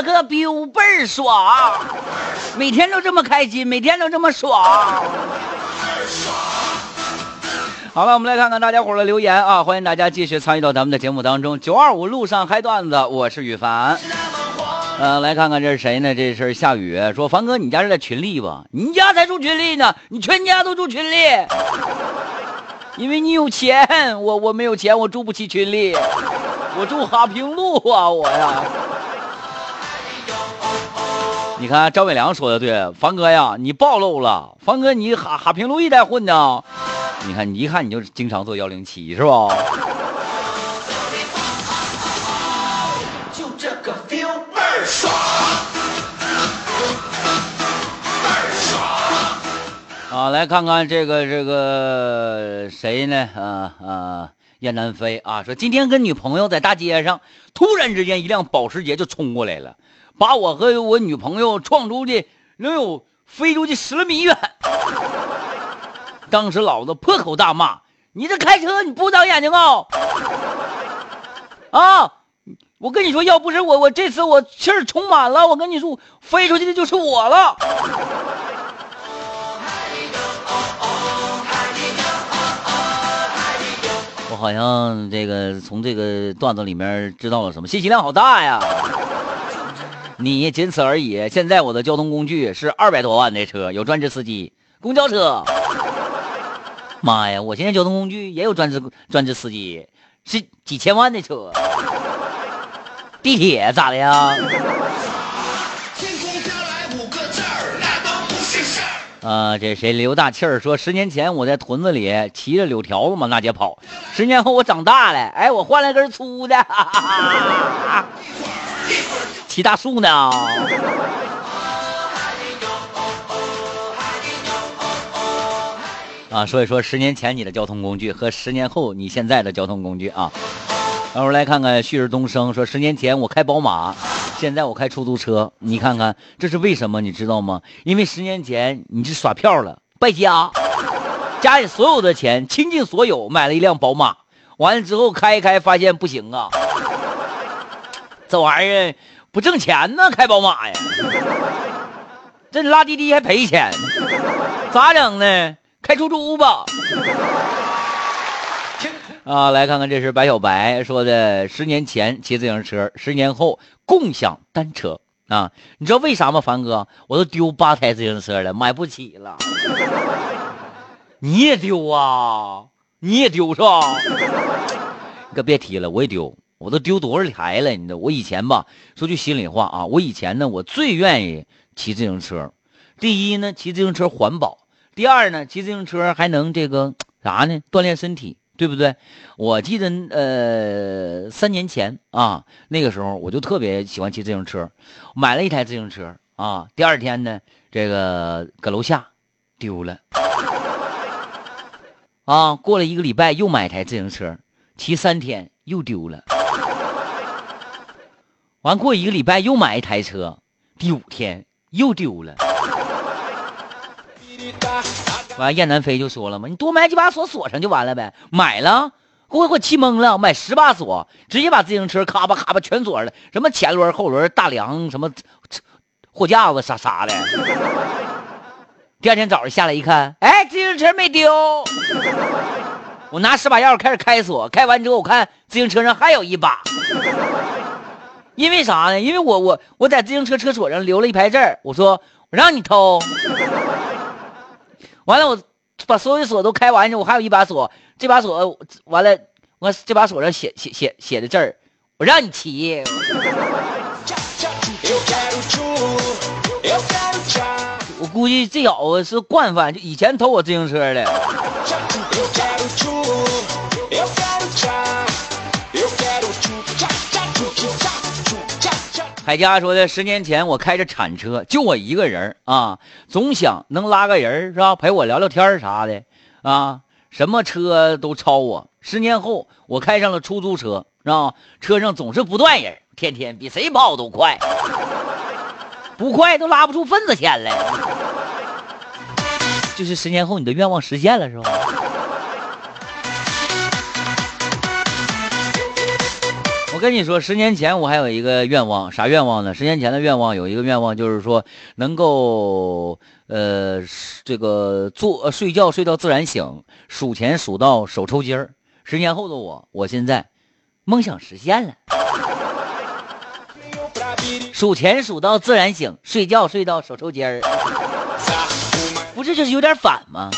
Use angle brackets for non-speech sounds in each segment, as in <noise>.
这个 biu 倍儿爽，每天都这么开心，每天都这么爽。好了，我们来看看大家伙的留言啊！欢迎大家继续参与到咱们的节目当中。九二五路上嗨段子，我是雨凡。呃，来看看这是谁呢？这是夏雨说，凡哥，你家是在群里吧？你家才住群里呢，你全家都住群里，因为你有钱，我我没有钱，我住不起群里，我住哈平路啊，我呀。你看张伟良说的对，凡哥呀，你暴露了，凡哥你哈哈平路一带混呢。你看，你一看你就经常坐幺零七是吧？就这个 feel 倍儿爽，倍儿爽。啊，来看看这个这个谁呢？啊啊，燕南飞啊，说今天跟女朋友在大街上，突然之间一辆保时捷就冲过来了，把我和我女朋友撞出去，能有飞出去十来米远。当时老子破口大骂：“你这开车你不长眼睛啊！啊！我跟你说，要不是我，我这次我气儿充满了，我跟你说，飞出去的就是我了。”我好像这个从这个段子里面知道了什么，信息量好大呀！你仅此而已。现在我的交通工具是二百多万的车，有专职司机，公交车。妈呀！我现在交通工具也有专职专职司机，是几千万的车。地铁咋的呀？啊，这谁刘大气儿说，十年前我在屯子里骑着柳条子往大街跑，十年后我长大了，哎，我换了根粗的，骑大树呢。啊，所以说十年前你的交通工具和十年后你现在的交通工具啊，然后来看看旭日东升说，十年前我开宝马，现在我开出租车，你看看这是为什么？你知道吗？因为十年前你是耍票了，败家，家里所有的钱倾尽所有买了一辆宝马，完了之后开一开发现不行啊，这玩意儿不挣钱呢，开宝马呀，这拉滴滴还赔钱，咋整呢？开出租吧！啊，来看看，这是白小白说的：十年前骑自行车，十年后共享单车啊！你知道为啥吗，凡哥？我都丢八台自行车了，买不起了。你也丢啊？你也丢是吧？你可别提了，我也丢，我都丢多少台了？你知道，我以前吧，说句心里话啊，我以前呢，我最愿意骑自行车。第一呢，骑自行车环保。第二呢，骑自行车还能这个啥呢？锻炼身体，对不对？我记得呃，三年前啊，那个时候我就特别喜欢骑自行车，买了一台自行车啊。第二天呢，这个搁楼下丢了啊。过了一个礼拜，又买一台自行车，骑三天又丢了。完过一个礼拜又买一台车，第五天又丢了。完，燕南飞就说了嘛，你多买几把锁锁上就完了呗。买了，给我给我气懵了，买十把锁，直接把自行车咔吧咔吧全锁上了，什么前轮、后轮、大梁，什么货架子啥啥的。第二天早上下来一看，哎，自行车没丢。我拿十把钥匙开始开锁，开完之后我看自行车上还有一把。因为啥呢？因为我我我在自行车车锁上留了一排字我说我让你偷。完了，我把所有的锁都开完之后，我还有一把锁，这把锁完了，我这把锁上写写写写的字儿，我让你骑。我估计这小子是惯犯，就以前偷我自行车的。海佳说的，十年前我开着铲车，就我一个人啊，总想能拉个人是吧，陪我聊聊天啥的啊，什么车都超我。十年后，我开上了出租车，是吧？车上总是不断人，天天比谁跑都快，不快都拉不出份子钱来。就是十年后，你的愿望实现了，是吧？跟你说，十年前我还有一个愿望，啥愿望呢？十年前的愿望有一个愿望，就是说能够呃这个做睡觉睡到自然醒，数钱数到手抽筋儿。十年后的我，我现在梦想实现了，数钱数到自然醒，睡觉睡到手抽筋儿。不是就是有点反吗？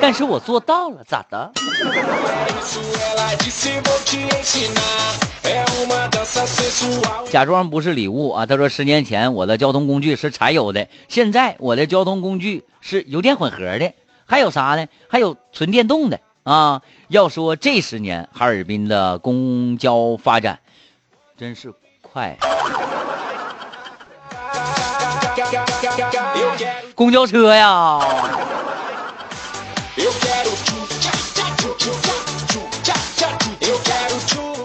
但是我做到了，咋的？假装不是礼物啊！他说十年前我的交通工具是柴油的，现在我的交通工具是油电混合的，还有啥呢？还有纯电动的啊！要说这十年哈尔滨的公交发展，真是快。公交车呀，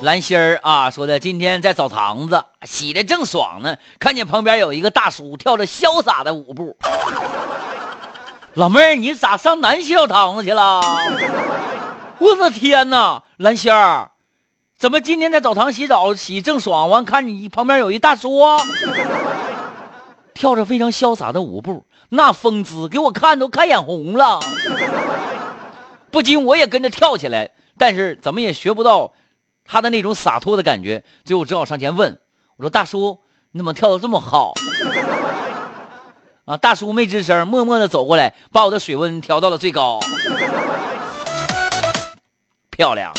蓝心儿啊说的，今天在澡堂子洗的正爽呢，看见旁边有一个大叔跳着潇洒的舞步。老妹儿，你咋上男洗澡堂子去了？我的天哪，蓝心儿，怎么今天在澡堂洗澡洗正爽？完看你旁边有一大叔，跳着非常潇洒的舞步。那风姿给我看都看眼红了，不禁我也跟着跳起来，但是怎么也学不到他的那种洒脱的感觉，最后只好上前问我说：“大叔，你怎么跳的这么好？”啊，大叔没吱声，默默的走过来，把我的水温调到了最高，漂亮，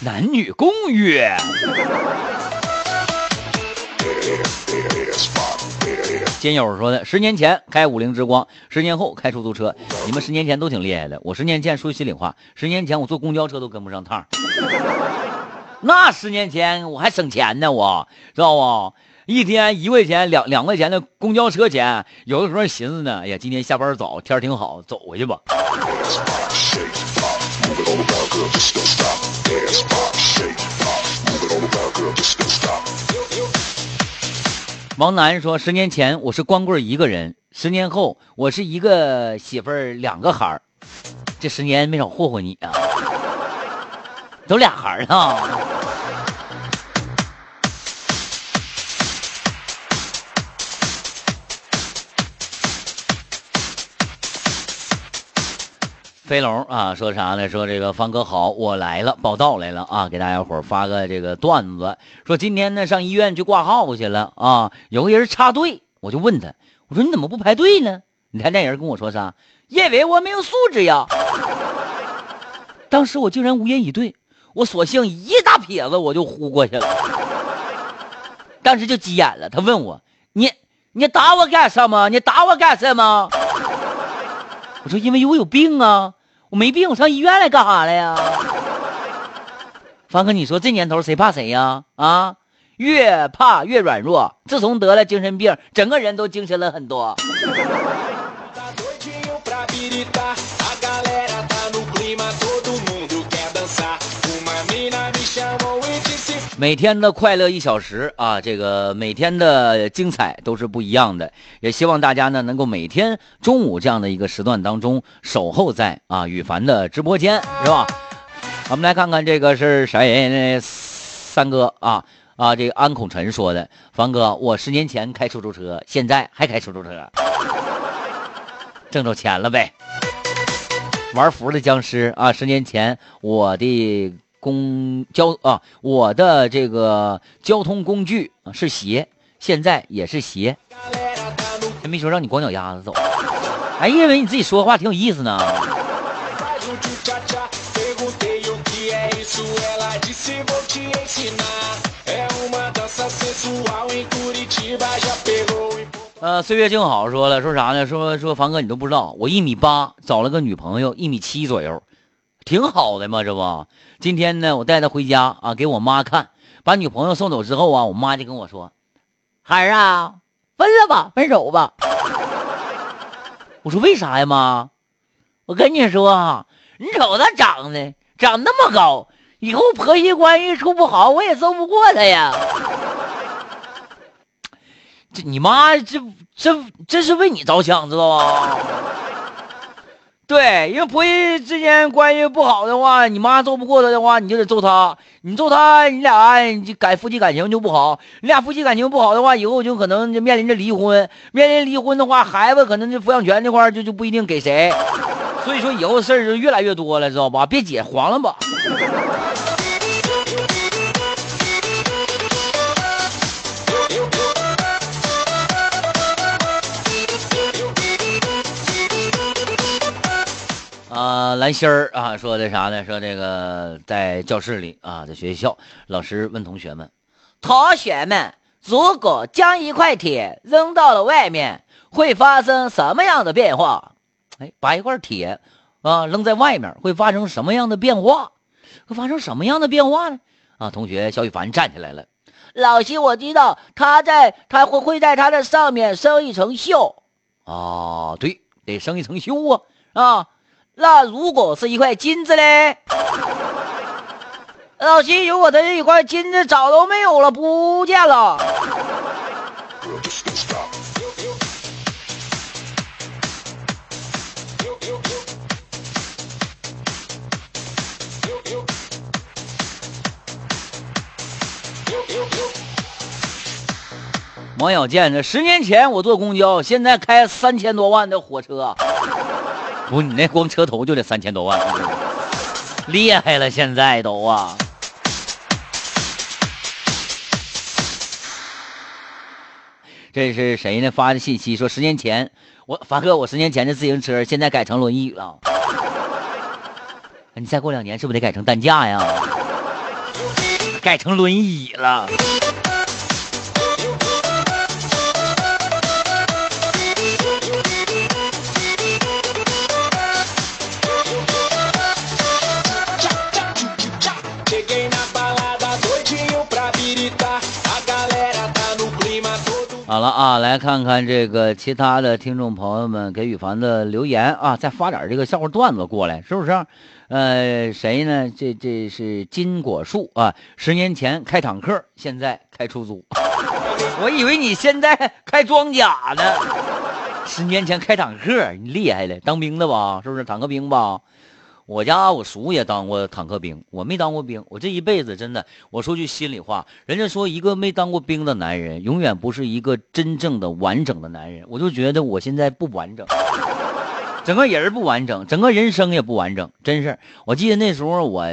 男女共浴。金友说的：“十年前开五菱之光，十年后开出租车。你们十年前都挺厉害的，我十年前说心里话，十年前我坐公交车都跟不上趟。那十年前我还省钱呢，我知道不？一天一块钱、两两块钱的公交车钱，有的时候寻思呢，哎呀，今天下班早，天挺好，走回去吧。”王楠说：“十年前我是光棍一个人，十年后我是一个媳妇儿两个孩儿，这十年没少霍霍你啊，都俩孩儿啊。”飞龙啊，说啥呢？说这个方哥好，我来了，报道来了啊！给大家伙发个这个段子，说今天呢上医院去挂号去了啊，有个人插队，我就问他，我说你怎么不排队呢？你看那人跟我说啥？因为我没有素质呀！当时我竟然无言以对，我索性一大撇子我就呼过去了，当时就急眼了。他问我，你你打我干什么？你打我干什么？我说：“因为我有病啊，我没病，我上医院来干啥来呀？” <laughs> 方哥，你说这年头谁怕谁呀？啊，越怕越软弱。自从得了精神病，整个人都精神了很多。每天的快乐一小时啊，这个每天的精彩都是不一样的。也希望大家呢能够每天中午这样的一个时段当中守候在啊羽凡的直播间，是吧？我们来看看这个是谁？三哥啊啊，这个安孔辰说的。凡哥，我十年前开出租车，现在还开出租车，挣着钱了呗。玩服的僵尸啊，十年前我的。公交啊，我的这个交通工具是鞋，现在也是鞋。还没说让你光脚丫子走，还以为你自己说话挺有意思呢。呃，岁月静好说了，说啥呢？说说房哥，你都不知道，我一米八，找了个女朋友一米七左右，挺好的嘛，这不。今天呢，我带他回家啊，给我妈看。把女朋友送走之后啊，我妈就跟我说：“孩儿啊，分了吧，分手吧。”我说：“为啥呀，妈？我跟你说啊，你瞅他长得长那么高，以后婆媳关系处不好，我也揍不过他呀。”这你妈这这这是为你着想，知道吧？对，因为婆媳之间关系不好的话，你妈揍不过他的话，你就得揍他。你揍他，你俩你改夫妻感情就不好。你俩夫妻感情不好的话，以后就可能就面临着离婚。面临离婚的话，孩子可能就抚养权这块就就不一定给谁。所以说以后事儿就越来越多了，知道吧？别解，黄了吧。啊，蓝心儿啊，说的啥呢？说这个在教室里啊，在学校，老师问同学们：“同学们，如果将一块铁扔到了外面，会发生什么样的变化？”哎，把一块铁啊扔在外面，会发生什么样的变化？会发生什么样的变化呢？啊，同学小雨凡站起来了。老师，我知道，他在他会会在他的上面生一层锈。啊，对，得生一层锈啊啊。那如果是一块金子嘞？老七，如果他这一块金子早都没有了，不见了。王小贱，这十年前我坐公交，现在开三千多万的火车。不，你那光车头就得三千多万，厉害了！现在都啊，这是谁呢？发的信息说十年前我发哥，我十年前的自行车现在改成轮椅了。你再过两年是不是得改成担架呀？改成轮椅了。了啊，来看看这个其他的听众朋友们给羽凡的留言啊，再发点这个笑话段子过来，是不是？呃，谁呢？这这是金果树啊，十年前开坦克，现在开出租。我以为你现在开装甲呢。十年前开坦克，你厉害了，当兵的吧？是不是坦克兵吧？我家我叔也当过坦克兵，我没当过兵。我这一辈子真的，我说句心里话，人家说一个没当过兵的男人，永远不是一个真正的完整的男人。我就觉得我现在不完整，整个人不完整，整个人生也不完整，真是。我记得那时候我，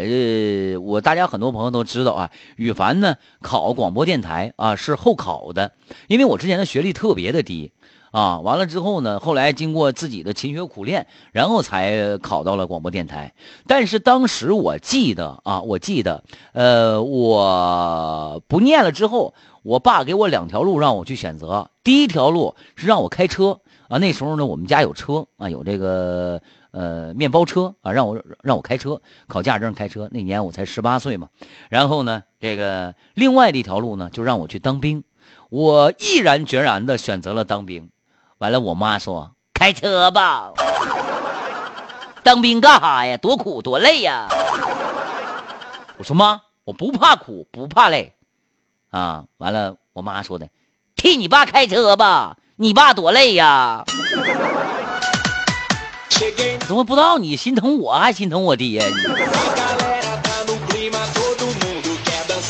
我大家很多朋友都知道啊，羽凡呢考广播电台啊是后考的，因为我之前的学历特别的低。啊，完了之后呢？后来经过自己的勤学苦练，然后才考到了广播电台。但是当时我记得啊，我记得，呃，我不念了之后，我爸给我两条路让我去选择。第一条路是让我开车啊，那时候呢，我们家有车啊，有这个呃面包车啊，让我让我开车，考驾驶证开车。那年我才十八岁嘛。然后呢，这个另外的一条路呢，就让我去当兵。我毅然决然的选择了当兵。完了，我妈说：“开车吧，当兵干哈呀？多苦多累呀！”我说：“妈，我不怕苦，不怕累。”啊，完了，我妈说的：“替你爸开车吧，你爸多累呀！”怎么不知道你心疼我，还心疼我爹？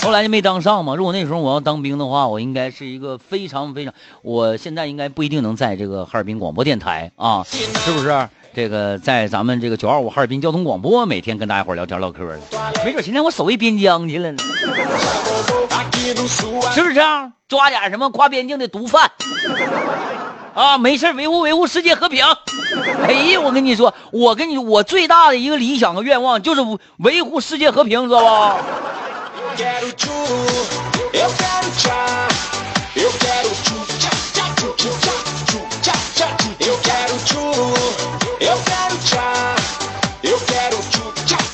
后来就没当上嘛。如果那时候我要当兵的话，我应该是一个非常非常，我现在应该不一定能在这个哈尔滨广播电台啊，是不是？这个在咱们这个九二五哈尔滨交通广播，每天跟大家伙聊天唠嗑的，没准现在我守卫边疆去了呢，是不是？抓点什么跨边境的毒贩啊，没事维护维护世界和平。哎呀，我跟你说，我跟你我最大的一个理想和愿望就是维护世界和平，知道不？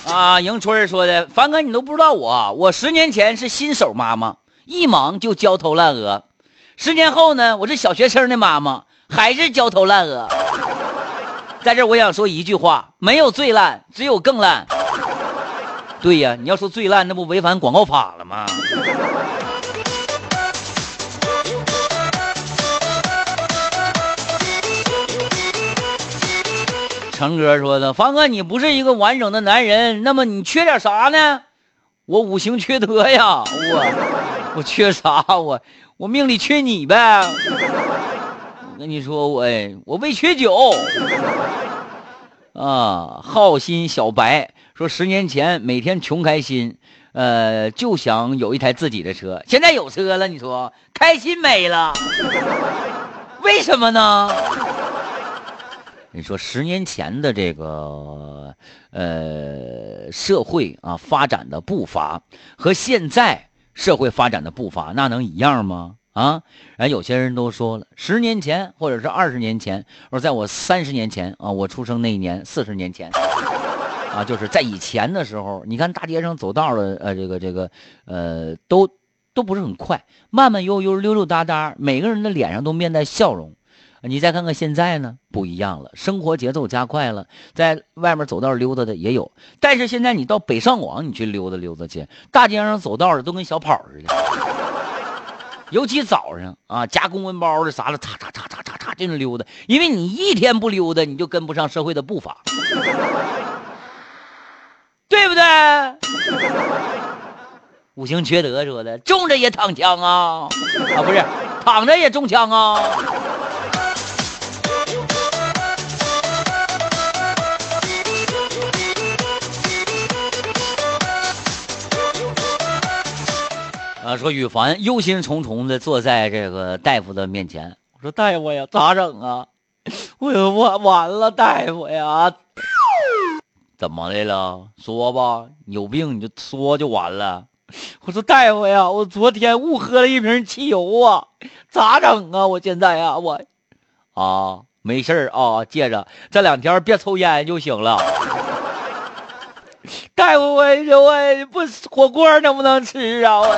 啊，迎春说的，凡哥你都不知道我，我十年前是新手妈妈，一忙就焦头烂额；十年后呢，我是小学生的妈妈，还是焦头烂额。在这我想说一句话：没有最烂，只有更烂。对呀，你要说最烂，那不违反广告法了吗？成哥说的，方哥，你不是一个完整的男人，那么你缺点啥呢？我五行缺德呀，我我缺啥？我我命里缺你呗。我跟你说，我我胃缺酒。啊，好心小白说，十年前每天穷开心，呃，就想有一台自己的车。现在有车了，你说开心没了？为什么呢？你说十年前的这个呃社会啊发展的步伐和现在社会发展的步伐，那能一样吗？啊，然后有些人都说了，十年前或者是二十年前，或者在我三十年前啊，我出生那一年，四十年前，啊，就是在以前的时候，你看大街上走道的，呃，这个这个，呃，都都不是很快，慢慢悠悠，溜溜达达，每个人的脸上都面带笑容。你再看看现在呢，不一样了，生活节奏加快了，在外面走道溜达的也有，但是现在你到北上广，你去溜达溜达去，大街上走道的都跟小跑似的，尤其早上啊，夹公文包的啥的，嚓嚓嚓嚓嚓嚓这种溜达，因为你一天不溜达，你就跟不上社会的步伐，对不对？五行缺德说的，中着也躺枪啊，啊不是，躺着也中枪啊。啊，说羽凡忧心忡忡的坐在这个大夫的面前，我说大夫呀，咋整啊？<laughs> 我我完了，大夫呀，怎么的了？说吧，有病你就说就完了。<laughs> 我说大夫呀，我昨天误喝了一瓶汽油啊，咋整啊？我现在呀，我啊，没事啊，接着这两天别抽烟就行了。<laughs> 大夫，我我不火锅能不能吃啊？我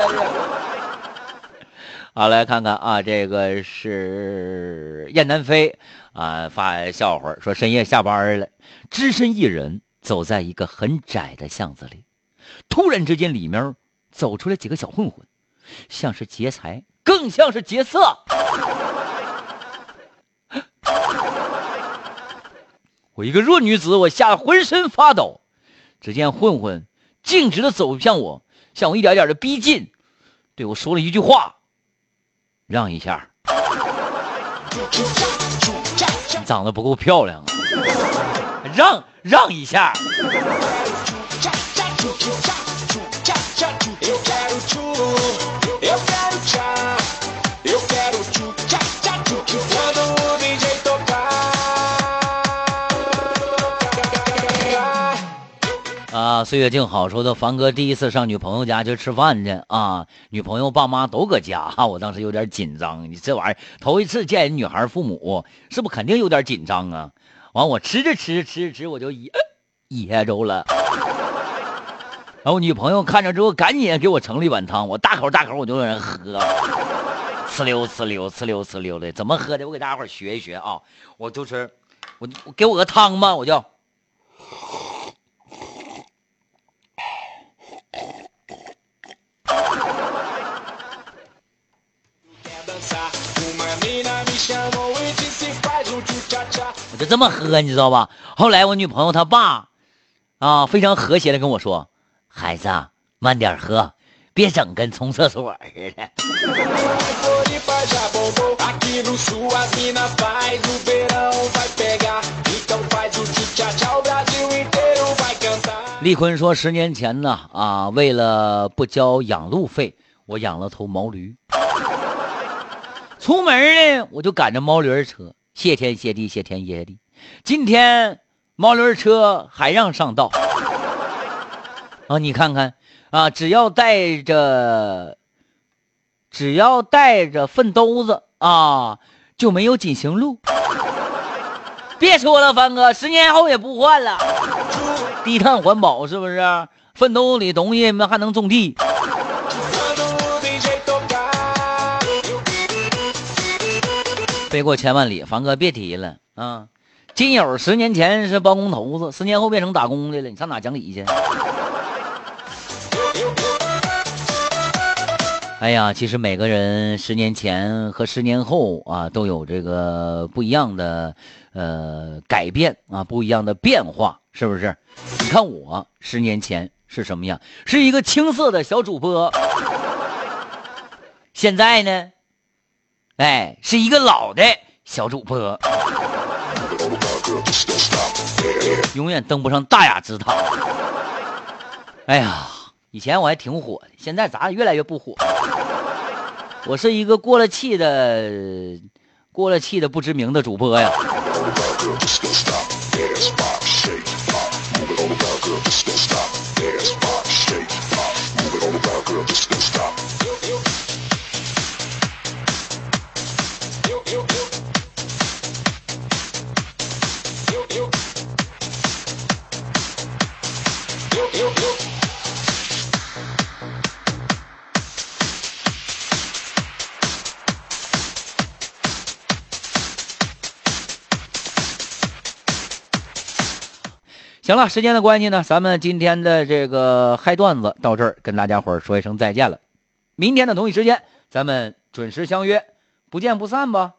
<laughs> 好来看看啊，这个是燕南飞啊发笑话说深夜下班了，只身一人走在一个很窄的巷子里，突然之间里面走出来几个小混混，像是劫财，更像是劫色。我一个弱女子，我吓得浑身发抖。只见混混径直的走向我，向我一点点的逼近，对我说了一句话：“让一下。”你长得不够漂亮啊！让让一下。啊，岁月静好说的，凡哥第一次上女朋友家去吃饭去啊，女朋友爸妈都搁家，我当时有点紧张。你这玩意儿头一次见人女孩父母，是不是肯定有点紧张啊？完，我吃着吃着吃着吃，我就噎噎着了。然后女朋友看着之后，赶紧给我盛了一碗汤，我大口大口我就在那喝，呲溜呲溜呲溜呲溜的，怎么喝的？我给大家伙学一学啊！我就是，我给我个汤吧，我就。就这么喝，你知道吧？后来我女朋友她爸，啊，非常和谐的跟我说：“孩子，慢点喝，别整跟冲厕所似的。”丽坤说：“十年前呢，啊，为了不交养路费，我养了头毛驴。”出门呢，我就赶着毛驴车，谢天谢地，谢天谢地。今天毛驴车还让上道啊！你看看啊，只要带着，只要带着粪兜子啊，就没有紧行路。别说了，凡哥，十年后也不换了，低碳环保是不是？粪兜里东西那还能种地。飞过千万里，凡哥别提了啊！金友十年前是包工头子，十年后变成打工的了，你上哪讲理去？哎呀，其实每个人十年前和十年后啊，都有这个不一样的呃改变啊，不一样的变化，是不是？你看我十年前是什么样？是一个青涩的小主播，<laughs> 现在呢，哎，是一个老的小主播，永远登不上大雅之堂。哎呀！以前我还挺火的，现在咋越来越不火？我是一个过了气的、过了气的不知名的主播呀。行了，时间的关系呢，咱们今天的这个嗨段子到这儿，跟大家伙说一声再见了。明天的同一时间，咱们准时相约，不见不散吧。